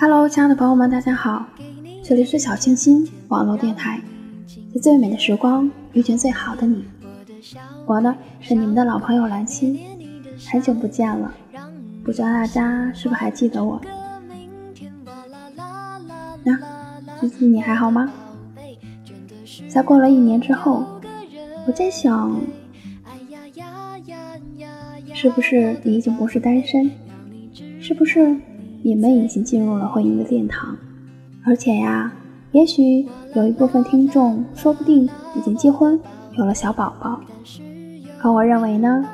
Hello，亲爱的朋友们，大家好，这里是小清新网络电台，在最美的时光遇见最好的你。我呢是你们的老朋友兰心，很久不见了，不知道大家是不是还记得我？那最近你还好吗？在过了一年之后，我在想，是不是你已经不是单身？是不是你们已经进入了婚姻的殿堂？而且呀，也许有一部分听众说不定已经结婚，有了小宝宝。可我认为呢，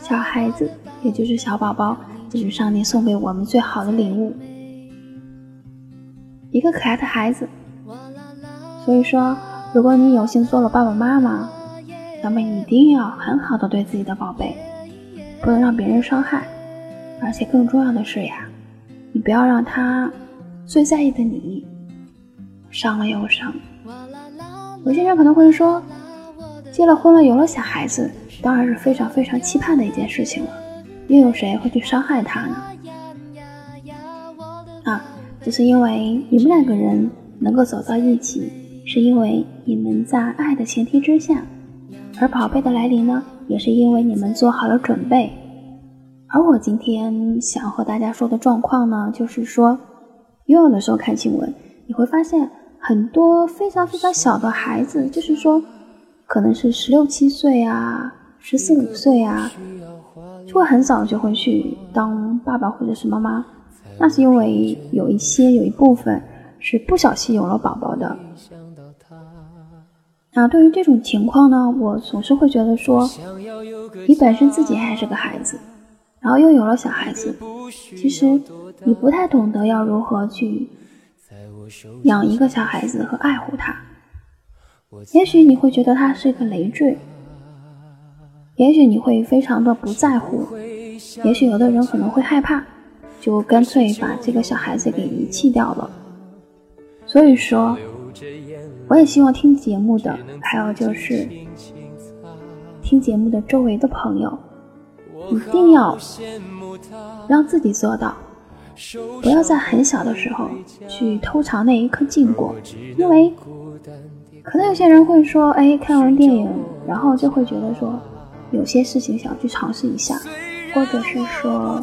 小孩子也就是小宝宝，就是上帝送给我们最好的礼物，一个可爱的孩子。所以说，如果你有幸做了爸爸妈妈，那么一定要很好的对自己的宝贝，不能让别人伤害。而且更重要的是呀，你不要让他最在意的你伤了又伤。有些人可能会说，结了婚了，有了小孩子，当然是非常非常期盼的一件事情了。又有谁会去伤害他呢？啊，就是因为你们两个人能够走到一起，是因为你们在爱的前提之下，而宝贝的来临呢，也是因为你们做好了准备。而我今天想和大家说的状况呢，就是说，因为有的时候看新闻，你会发现很多非常非常小的孩子，就是说，可能是十六七岁啊，十四五岁啊，就会很早就会去当爸爸或者是妈妈。那是因为有一些有一部分是不小心有了宝宝的。那对于这种情况呢，我总是会觉得说，你本身自己还是个孩子。然后又有了小孩子，其实你不太懂得要如何去养一个小孩子和爱护他。也许你会觉得他是一个累赘，也许你会非常的不在乎，也许有的人可能会害怕，就干脆把这个小孩子给遗弃掉了。所以说，我也希望听节目的，还有就是听节目的周围的朋友。一定要让自己做到，不要在很小的时候去偷尝那一颗禁果，因为可能有些人会说，哎，看完电影，然后就会觉得说，有些事情想去尝试一下，或者是说，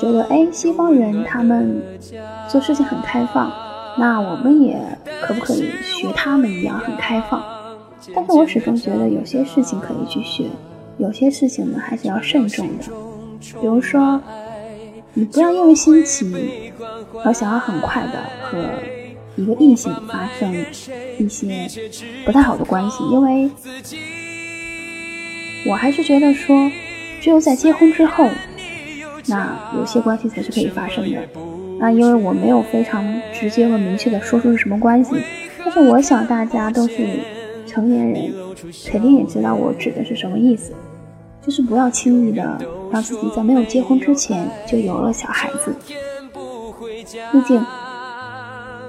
觉得哎，西方人他们做事情很开放，那我们也可不可以学他们一样很开放？但是我始终觉得有些事情可以去学。有些事情呢，还是要慎重的。比如说，你不要因为新奇而想要很快的和一个异性发生一些不太好的关系，因为我还是觉得说，只有在结婚之后，那有些关系才是可以发生的。那因为我没有非常直接和明确的说出是什么关系，但是我想大家都是成年人，肯定也知道我指的是什么意思。就是不要轻易的让自己在没有结婚之前就有了小孩子，毕竟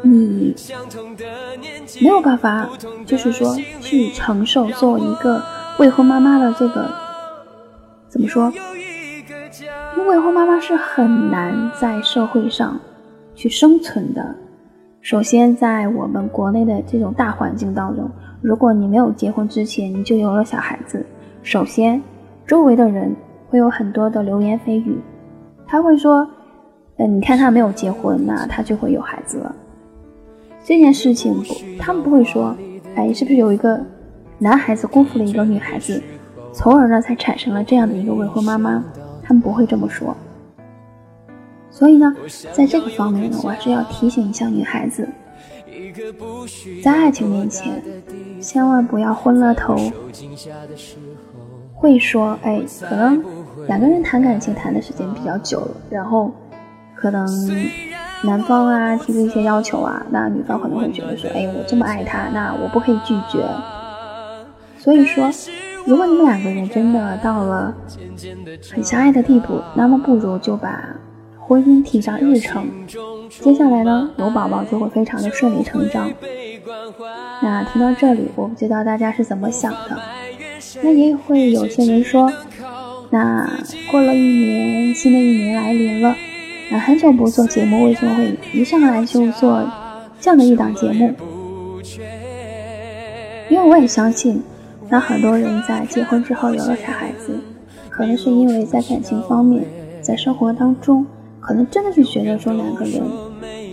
你没有办法，就是说去承受作为一个未婚妈妈的这个怎么说？因为未婚妈妈是很难在社会上去生存的。首先，在我们国内的这种大环境当中，如果你没有结婚之前你就有了小孩子，首先。周围的人会有很多的流言蜚语，他会说：“呃，你看他没有结婚，那他就会有孩子了。”这件事情不，他们不会说：“哎，是不是有一个男孩子辜负了一个女孩子，从而呢才产生了这样的一个未婚妈妈？”他们不会这么说。所以呢，在这个方面呢，我还是要提醒一下女孩子，在爱情面前，千万不要昏了头。会说，哎，可能两个人谈感情谈的时间比较久了，然后可能男方啊提出一些要求啊，那女方可能会觉得说，哎，我这么爱他，那我不可以拒绝。所以说，如果你们两个人真的到了很相爱的地步，那么不如就把婚姻提上日程。接下来呢，有宝宝就会非常的顺理成章。那听到这里，我不知道大家是怎么想的。那也会有些人说，那过了一年，新的一年来临了，那很久不做节目，为什么会一上来就做这样的一档节目？因为我也相信。那很多人在结婚之后有了小孩子，可能是因为在感情方面，在生活当中，可能真的是觉得说两个人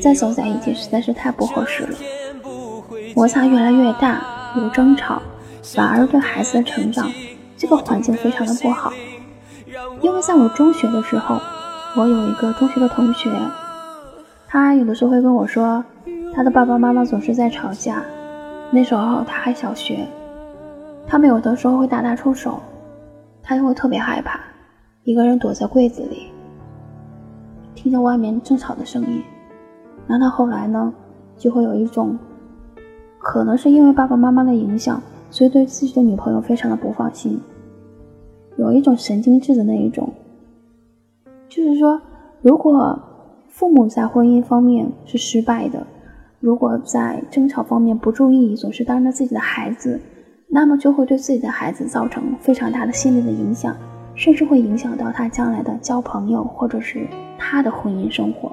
再走在一起实在是太不合适了，摩擦越来越大，有争吵，反而对孩子的成长这个环境非常的不好。因为在我中学的时候，我有一个中学的同学，他有的时候会跟我说，他的爸爸妈妈总是在吵架，那时候他还小学。他们有的时候会大打出手，他就会特别害怕，一个人躲在柜子里，听着外面争吵的声音。那他后来呢，就会有一种，可能是因为爸爸妈妈的影响，所以对自己的女朋友非常的不放心，有一种神经质的那一种。就是说，如果父母在婚姻方面是失败的，如果在争吵方面不注意，总是当着自己的孩子。那么就会对自己的孩子造成非常大的心理的影响，甚至会影响到他将来的交朋友或者是他的婚姻生活。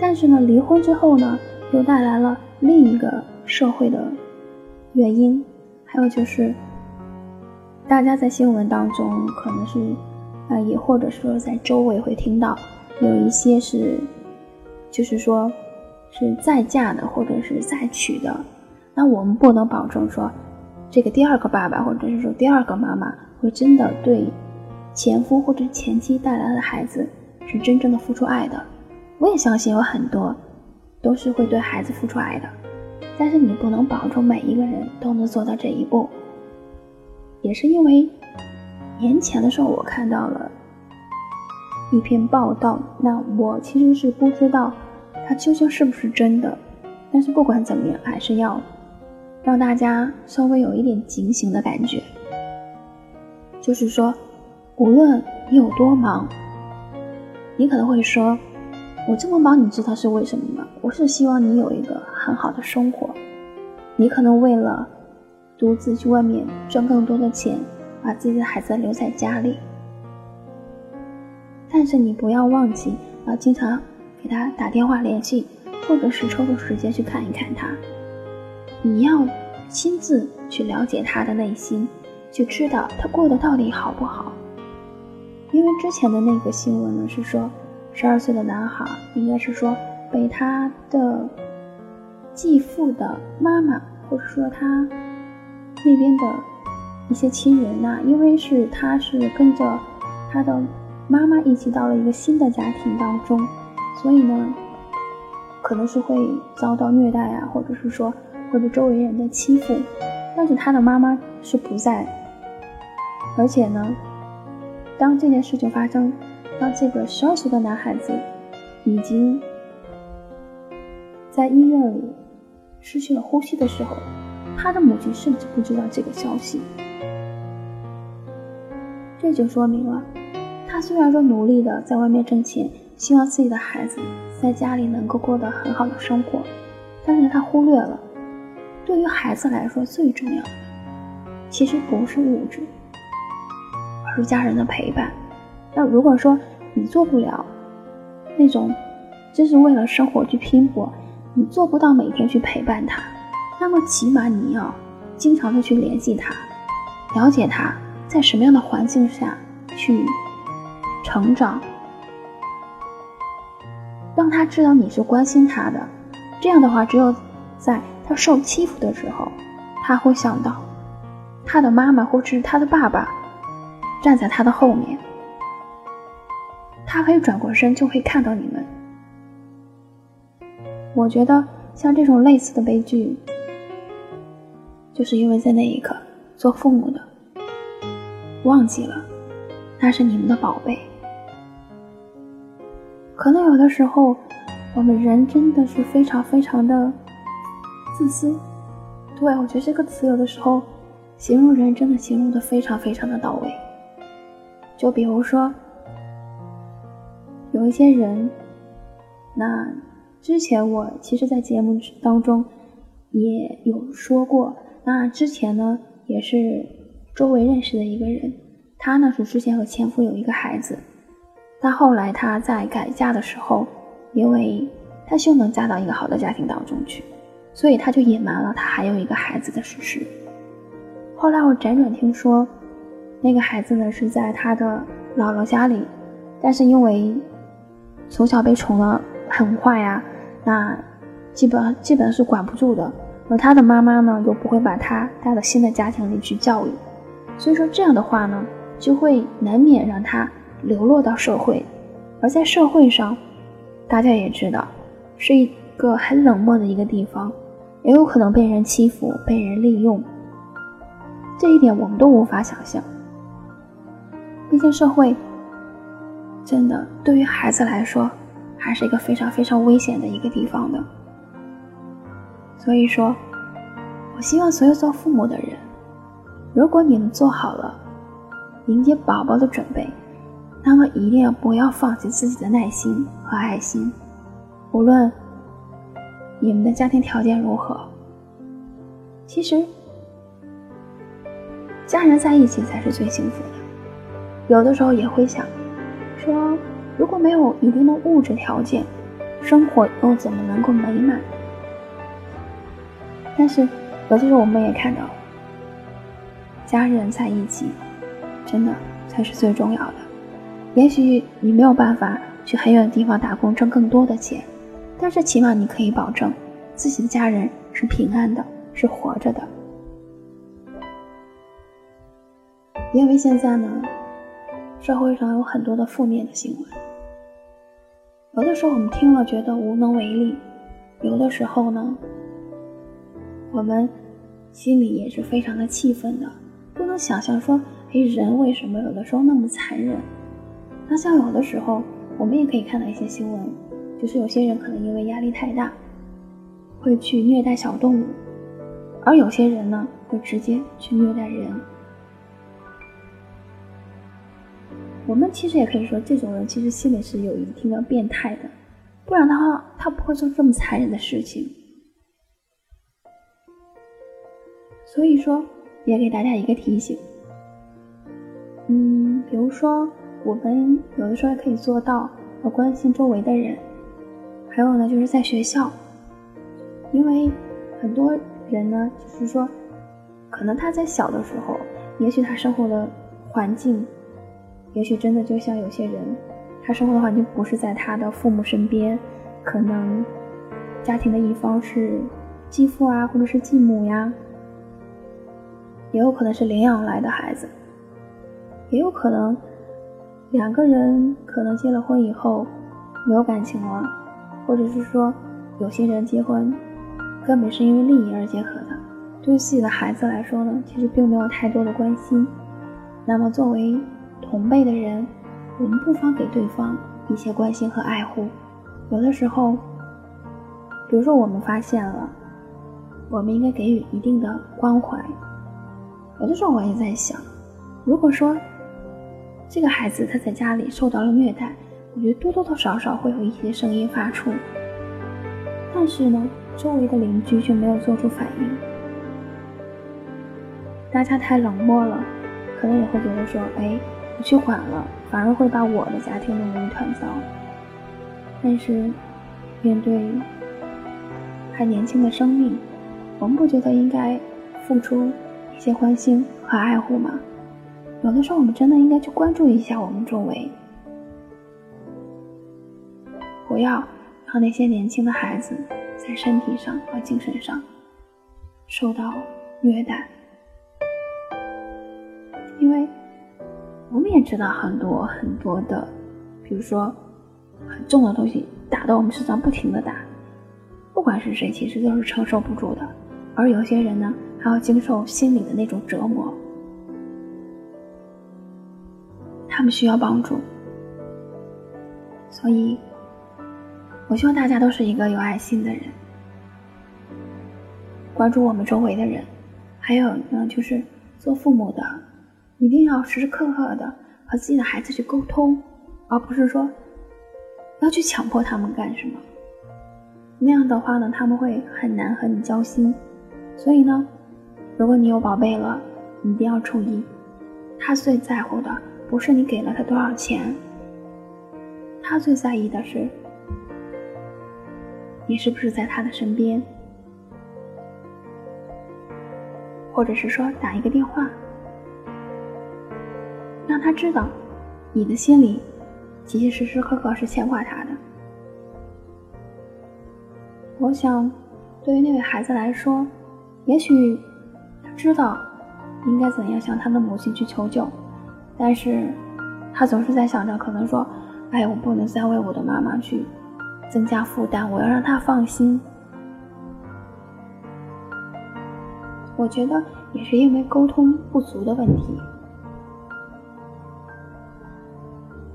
但是呢，离婚之后呢，又带来了另一个社会的原因，还有就是，大家在新闻当中可能是，呃，也或者说在周围会听到有一些是，就是说，是再嫁的或者是再娶的。那我们不能保证说，这个第二个爸爸或者是说第二个妈妈会真的对前夫或者前妻带来的孩子是真正的付出爱的。我也相信有很多都是会对孩子付出爱的，但是你不能保证每一个人都能做到这一步。也是因为年前的时候我看到了一篇报道，那我其实是不知道它究竟是不是真的，但是不管怎么样，还是要。让大家稍微有一点警醒的感觉，就是说，无论你有多忙，你可能会说：“我这么忙，你知道是为什么吗？我是希望你有一个很好的生活。你可能为了独自去外面赚更多的钱，把自己的孩子留在家里，但是你不要忘记要经常给他打电话联系，或者是抽出时间去看一看他。”你要亲自去了解他的内心，就知道他过得到底好不好。因为之前的那个新闻呢，是说十二岁的男孩应该是说被他的继父的妈妈，或者说他那边的一些亲人呐，因为是他是跟着他的妈妈一起到了一个新的家庭当中，所以呢，可能是会遭到虐待啊，或者是说。会被周围人的欺负，但是他的妈妈是不在，而且呢，当这件事情发生，当这个十二岁的男孩子已经在医院里失去了呼吸的时候，他的母亲甚至不知道这个消息。这就说明了，他虽然说努力的在外面挣钱，希望自己的孩子在家里能够过得很好的生活，但是他忽略了。对于孩子来说，最重要的其实不是物质，而是家人的陪伴。那如果说你做不了那种，就是为了生活去拼搏，你做不到每天去陪伴他，那么起码你要经常的去联系他，了解他在什么样的环境下去成长，让他知道你是关心他的。这样的话，只有在他受欺负的时候，他会想到他的妈妈或者是他的爸爸站在他的后面，他可以转过身就会看到你们。我觉得像这种类似的悲剧，就是因为在那一刻做父母的忘记了那是你们的宝贝。可能有的时候，我们人真的是非常非常的自私。对我觉得这个词有的时候形容人真的形容的非常非常的到位。就比如说，有一些人，那之前我其实，在节目当中也有说过。那之前呢，也是周围认识的一个人，他呢是之前和前夫有一个孩子，但后来他在改嫁的时候，因为他希望能嫁到一个好的家庭当中去，所以他就隐瞒了他还有一个孩子的事实。后来我辗转听说。那个孩子呢是在他的姥姥家里，但是因为从小被宠的很坏呀，那基本基本是管不住的。而他的妈妈呢又不会把他带到新的家庭里去教育，所以说这样的话呢，就会难免让他流落到社会。而在社会上，大家也知道是一个很冷漠的一个地方，也有可能被人欺负、被人利用。这一点我们都无法想象。毕竟社会真的对于孩子来说，还是一个非常非常危险的一个地方的。所以说，我希望所有做父母的人，如果你们做好了迎接宝宝的准备，那么一定要不要放弃自己的耐心和爱心。无论你们的家庭条件如何，其实家人在一起才是最幸福的。有的时候也会想，说如果没有一定的物质条件，生活又怎么能够美满？但是有的时候我们也看到，家人在一起，真的才是最重要的。也许你没有办法去很远的地方打工挣更多的钱，但是起码你可以保证自己的家人是平安的，是活着的。因为现在呢。社会上有很多的负面的新闻，有的时候我们听了觉得无能为力，有的时候呢，我们心里也是非常的气愤的，不能想象说，哎，人为什么有的时候那么残忍？那像有的时候，我们也可以看到一些新闻，就是有些人可能因为压力太大，会去虐待小动物，而有些人呢，会直接去虐待人。我们其实也可以说，这种人其实心里是有一定的变态的，不然的话，他不会做这么残忍的事情。所以说，也给大家一个提醒，嗯，比如说，我们有的时候可以做到要关心周围的人，还有呢，就是在学校，因为很多人呢，就是说，可能他在小的时候，也许他生活的环境。也许真的就像有些人，他生活的环境不是在他的父母身边，可能家庭的一方是继父啊，或者是继母呀，也有可能是领养来的孩子，也有可能两个人可能结了婚以后没有感情了，或者是说有些人结婚根本是因为利益而结合的，对自己的孩子来说呢，其实并没有太多的关心。那么作为同辈的人，我们不妨给对方一些关心和爱护。有的时候，比如说我们发现了，我们应该给予一定的关怀。有的时候我也在想，如果说这个孩子他在家里受到了虐待，我觉得多多少少会有一些声音发出，但是呢，周围的邻居却没有做出反应，大家太冷漠了，可能也会觉得说，哎。不去管了，反而会把我的家庭弄得一团糟。但是，面对还年轻的生命，我们不觉得应该付出一些关心和爱护吗？有的时候，我们真的应该去关注一下我们周围，不要让那些年轻的孩子在身体上和精神上受到虐待，因为。我们也知道很多很多的，比如说很重的东西打到我们身上，不停的打，不管是谁，其实都是承受不住的。而有些人呢，还要经受心理的那种折磨，他们需要帮助。所以，我希望大家都是一个有爱心的人，关注我们周围的人。还有呢，就是做父母的，一定要时时刻刻的和自己的孩子去沟通，而不是说要去强迫他们干什么。那样的话呢，他们会很难和你交心。所以呢，如果你有宝贝了，你一定要注意，他最在乎的不是你给了他多少钱，他最在意的是你是不是在他的身边。或者是说打一个电话，让他知道你的心里其实时时刻刻是牵挂他的。我想，对于那位孩子来说，也许他知道应该怎样向他的母亲去求救，但是他总是在想着，可能说，哎，我不能再为我的妈妈去增加负担，我要让他放心。我觉得也是因为沟通不足的问题。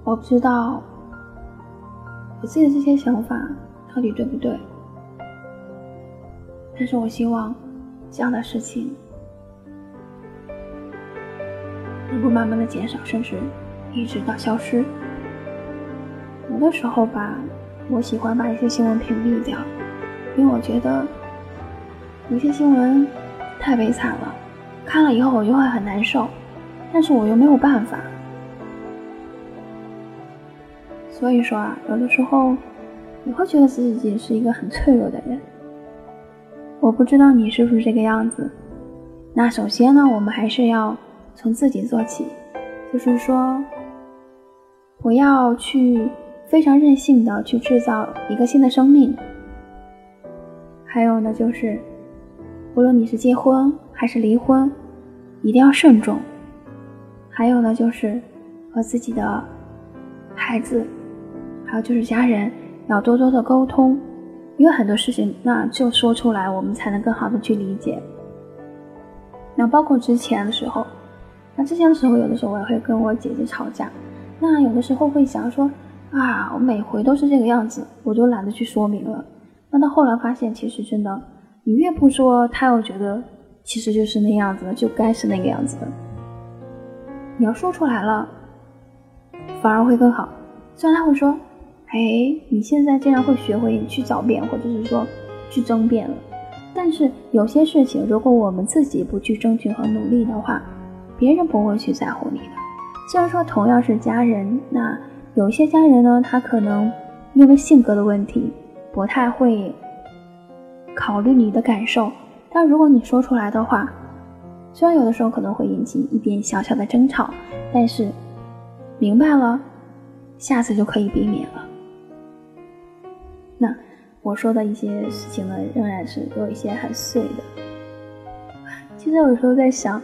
我不知道我自己的这些想法到底对不对，但是我希望这样的事情能够慢慢的减少，甚至一直到消失。有的时候吧，我喜欢把一些新闻屏蔽掉，因为我觉得有些新闻。太悲惨了，看了以后我就会很难受，但是我又没有办法。所以说啊，有的时候你会觉得自己是一个很脆弱的人。我不知道你是不是这个样子。那首先呢，我们还是要从自己做起，就是说，我要去非常任性的去制造一个新的生命。还有呢，就是。无论你是结婚还是离婚，一定要慎重。还有呢，就是和自己的孩子，还有就是家人，要多多的沟通，因为很多事情，那就说出来，我们才能更好的去理解。那包括之前的时候，那之前的时候，有的时候我也会跟我姐姐吵架，那有的时候会想说，啊，我每回都是这个样子，我就懒得去说明了。那到后来发现，其实真的。你越不说，他又觉得其实就是那样子的，就该是那个样子的。你要说出来了，反而会更好。虽然他会说：“哎，你现在竟然会学会去狡辩，或者是说去争辩了。”但是有些事情，如果我们自己不去争取和努力的话，别人不会去在乎你的。虽然说同样是家人，那有些家人呢，他可能因为性格的问题，不太会。考虑你的感受，但如果你说出来的话，虽然有的时候可能会引起一点小小的争吵，但是明白了，下次就可以避免了。那我说的一些事情呢，仍然是有一些很碎的。其实有时候在想，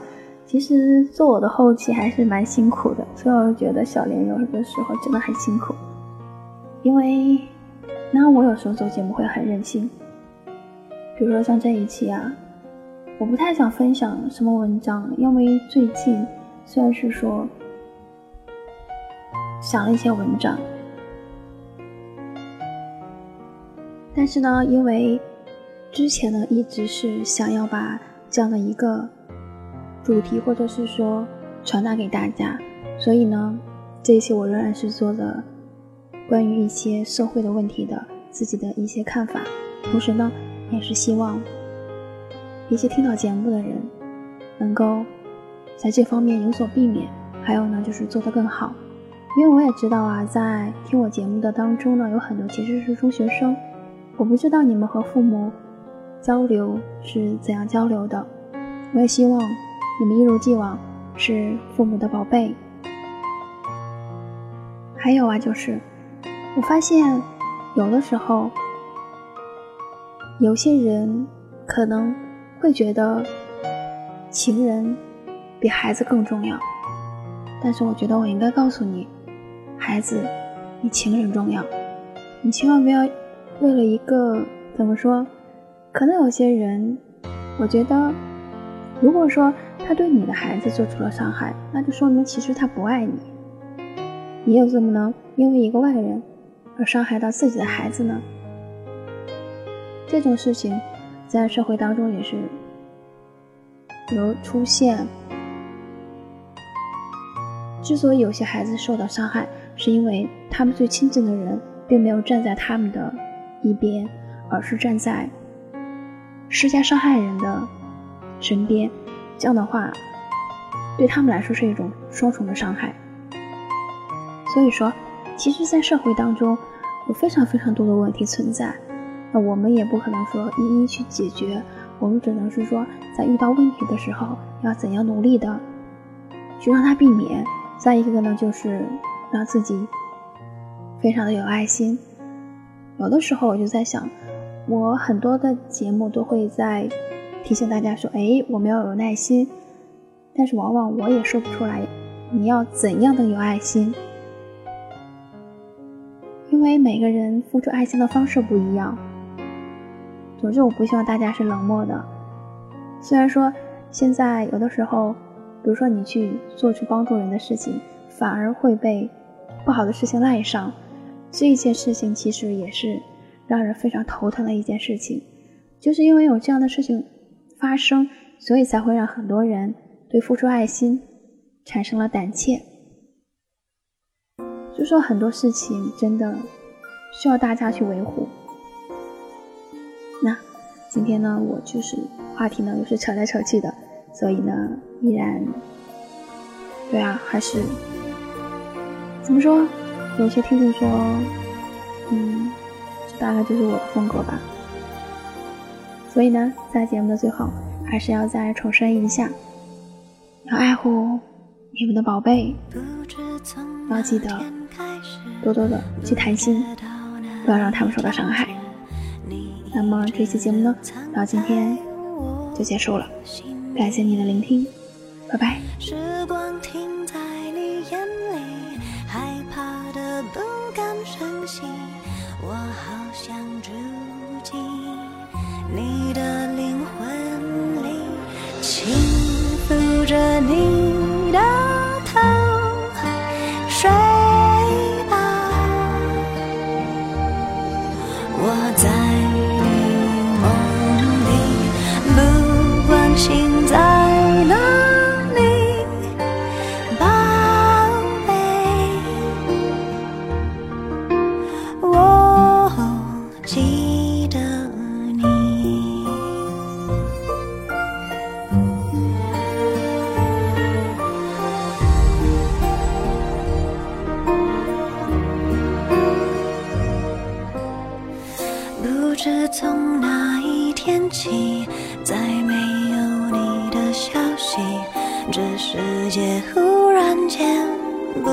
其实做我的后期还是蛮辛苦的，所以我觉得小莲有的时候真的很辛苦，因为那我有时候做节目会很任性。比如说像这一期啊，我不太想分享什么文章，因为最近虽然是说想了一些文章，但是呢，因为之前呢一直是想要把这样的一个主题或者是说传达给大家，所以呢，这一期我仍然是做的关于一些社会的问题的自己的一些看法，同时呢。也是希望一些听到节目的人能够在这方面有所避免，还有呢，就是做得更好。因为我也知道啊，在听我节目的当中呢，有很多其实是中学生。我不知道你们和父母交流是怎样交流的。我也希望你们一如既往是父母的宝贝。还有啊，就是我发现有的时候。有些人可能会觉得情人比孩子更重要，但是我觉得我应该告诉你，孩子比情人重要。你千万不要为了一个怎么说？可能有些人，我觉得，如果说他对你的孩子做出了伤害，那就说明其实他不爱你。你又怎么能因为一个外人而伤害到自己的孩子呢？这种事情在社会当中也是有出现。之所以有些孩子受到伤害，是因为他们最亲近的人并没有站在他们的一边，而是站在。施加伤害人的身边，这样的话，对他们来说是一种双重的伤害。所以说，其实，在社会当中，有非常非常多的问题存在。那我们也不可能说一一去解决，我们只能是说，在遇到问题的时候，要怎样努力的去让它避免。再一个呢，就是让自己非常的有爱心。有的时候，我就在想。我很多的节目都会在提醒大家说：“哎，我们要有耐心。”但是往往我也说不出来，你要怎样的有爱心？因为每个人付出爱心的方式不一样。总之，我不希望大家是冷漠的。虽然说现在有的时候，比如说你去做出帮助人的事情，反而会被不好的事情赖上，这些事情其实也是。让人非常头疼的一件事情，就是因为有这样的事情发生，所以才会让很多人对付出爱心产生了胆怯。就说很多事情真的需要大家去维护。那今天呢，我就是话题呢又是扯来扯去的，所以呢，依然对啊，还是怎么说？有些听众说，嗯。大概就是我的风格吧，所以呢，在节目的最后，还是要再重申一下，要爱护你们的宝贝，要记得多多的去谈心，不要让他们受到伤害。那么这期节目呢，到今天就结束了，感谢你的聆听，拜拜。我好想住进你的不知从哪一天起，再没有你的消息，这世界忽然间不